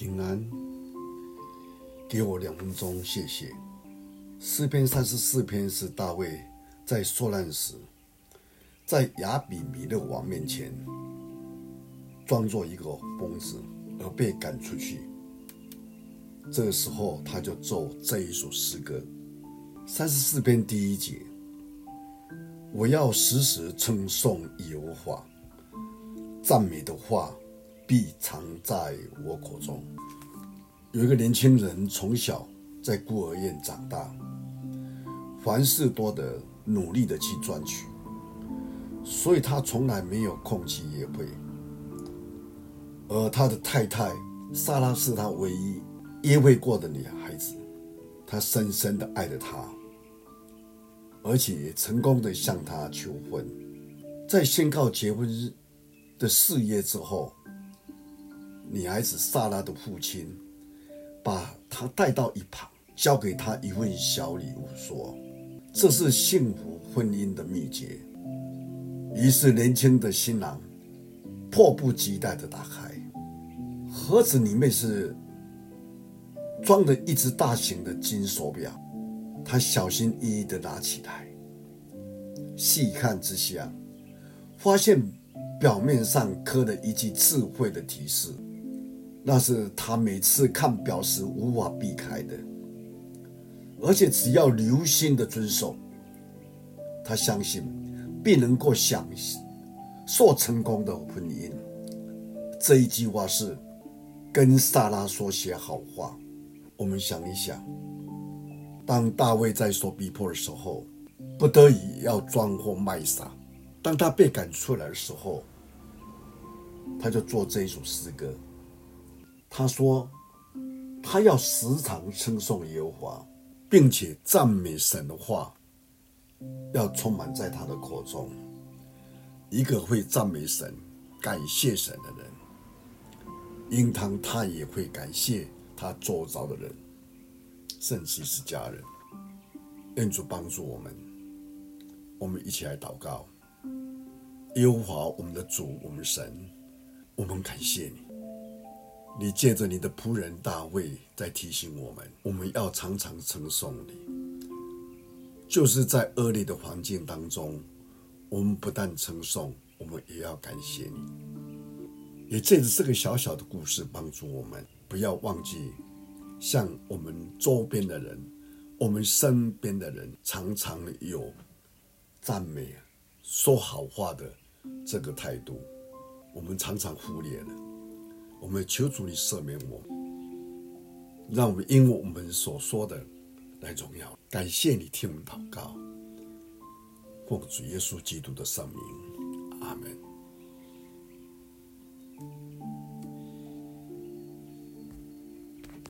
平安，给我两分钟，谢谢。诗篇三十四篇是大卫在受难时，在亚比米勒王面前装作一个疯子而被赶出去。这个时候，他就奏这一首诗歌：三十四篇第一节，我要时时称颂耶和华，赞美的话。必藏在我口中。有一个年轻人从小在孤儿院长大，凡事多得努力的去赚取，所以他从来没有空去约会。而他的太太莎拉是他唯一约会过的女孩子，他深深的爱着她，而且也成功的向她求婚。在宣告结婚日的四夜之后。女孩子萨拉的父亲把她带到一旁，交给她一份小礼物，说：“这是幸福婚姻的秘诀。”于是年轻的新郎迫不及待地打开盒子，里面是装着一只大型的金手表。他小心翼翼地拿起来，细看之下，发现表面上刻了一句智慧的提示。那是他每次看表时无法避开的，而且只要留心的遵守，他相信必能够享受成功的婚姻。这一句话是跟撒拉说些好话。我们想一想，当大卫在受逼迫的时候，不得已要装货卖傻；当他被赶出来的时候，他就做这一首诗歌。他说：“他要时常称颂耶和华，并且赞美神的话，要充满在他的口中。一个会赞美神、感谢神的人，应当他也会感谢他周遭的人，甚至是家人。愿主帮助我们，我们一起来祷告。耶和华，我们的主，我们神，我们感谢你。”你借着你的仆人大卫在提醒我们，我们要常常称颂你。就是在恶劣的环境当中，我们不但称颂，我们也要感谢你。也借着这个小小的故事，帮助我们不要忘记，向我们周边的人、我们身边的人，常常有赞美、说好话的这个态度，我们常常忽略了。我们求主你赦免我，让我们因为我们所说的来荣耀，感谢你听我们祷告，奉主耶稣基督的圣名，阿门。